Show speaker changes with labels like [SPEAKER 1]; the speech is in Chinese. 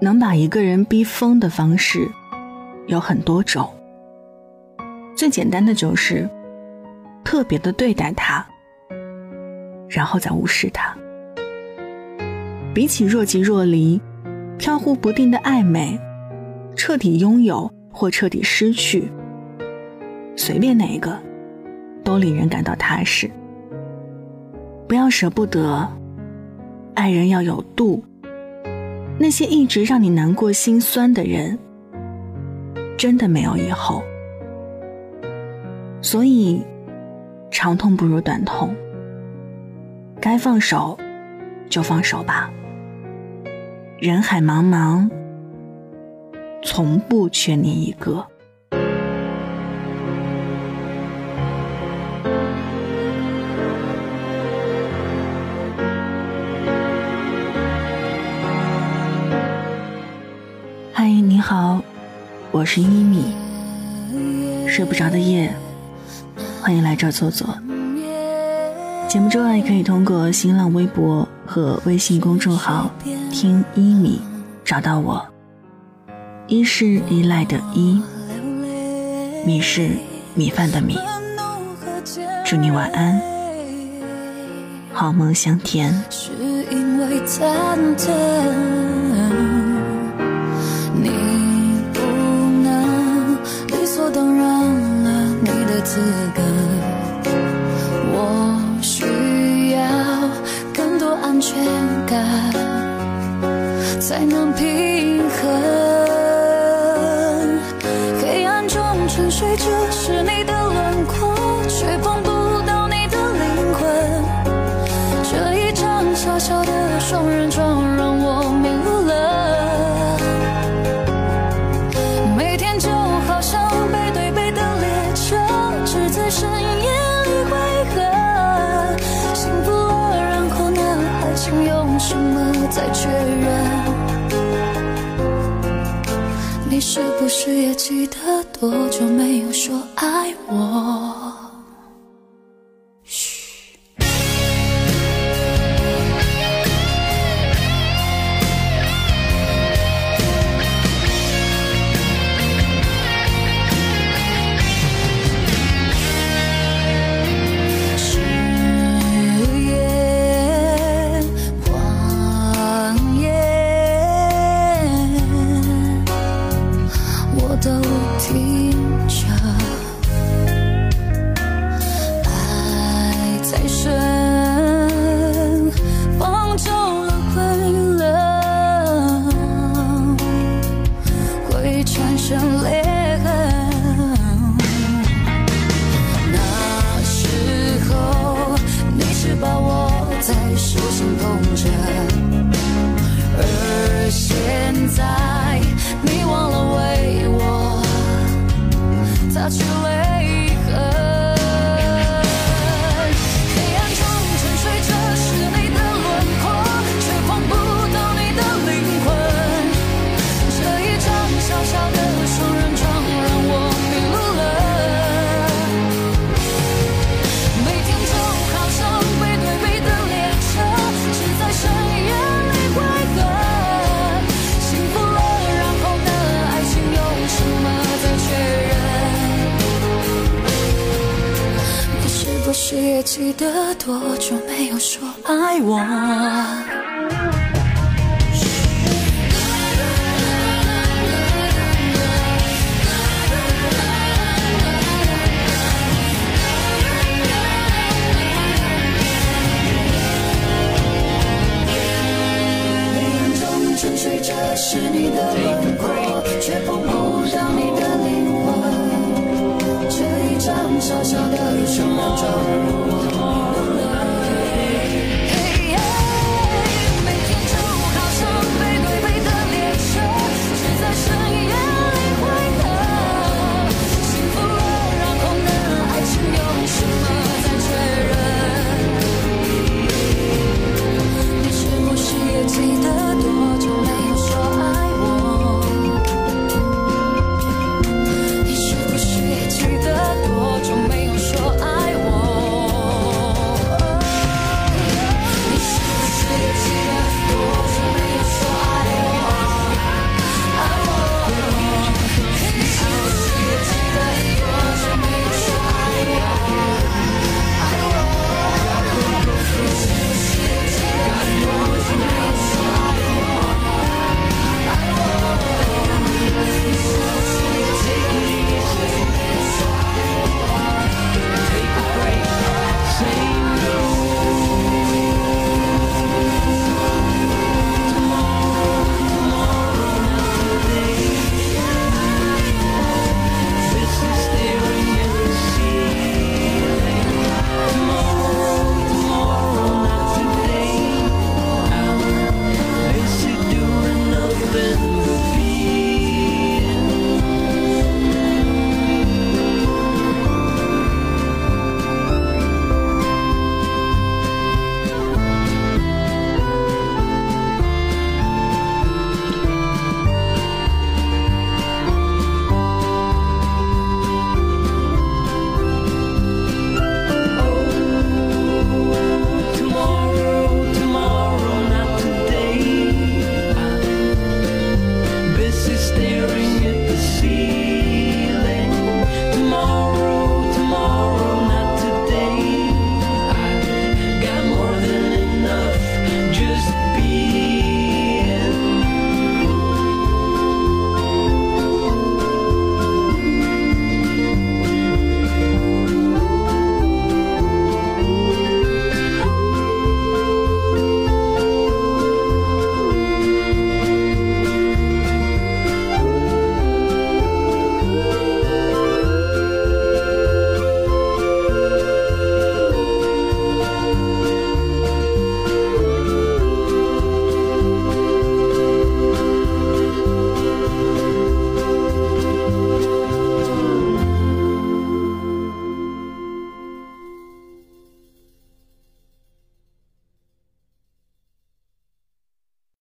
[SPEAKER 1] 能把一个人逼疯的方式有很多种。最简单的就是特别的对待他，然后再无视他。比起若即若离、飘忽不定的暧昧，彻底拥有或彻底失去，随便哪一个都令人感到踏实。不要舍不得，爱人要有度。那些一直让你难过心酸的人，真的没有以后。所以，长痛不如短痛，该放手就放手吧。人海茫茫，从不缺你一个。是一米。睡不着的夜，欢迎来这儿坐坐。节目之外，可以通过新浪微博和微信公众号“听一米”找到我。一是依赖的依，米是米饭的米。祝你晚安，好梦香甜。
[SPEAKER 2] 是因为，沉睡着是你的轮廓，却碰不到你的灵魂。这一张小小的双人床让我迷路了。每天就好像背对背的列车，只在深夜里汇合。幸福了，然后呢？爱情用什么再确认？你是不是也记得多久没有说爱我？着，也记得多久没有说爱我？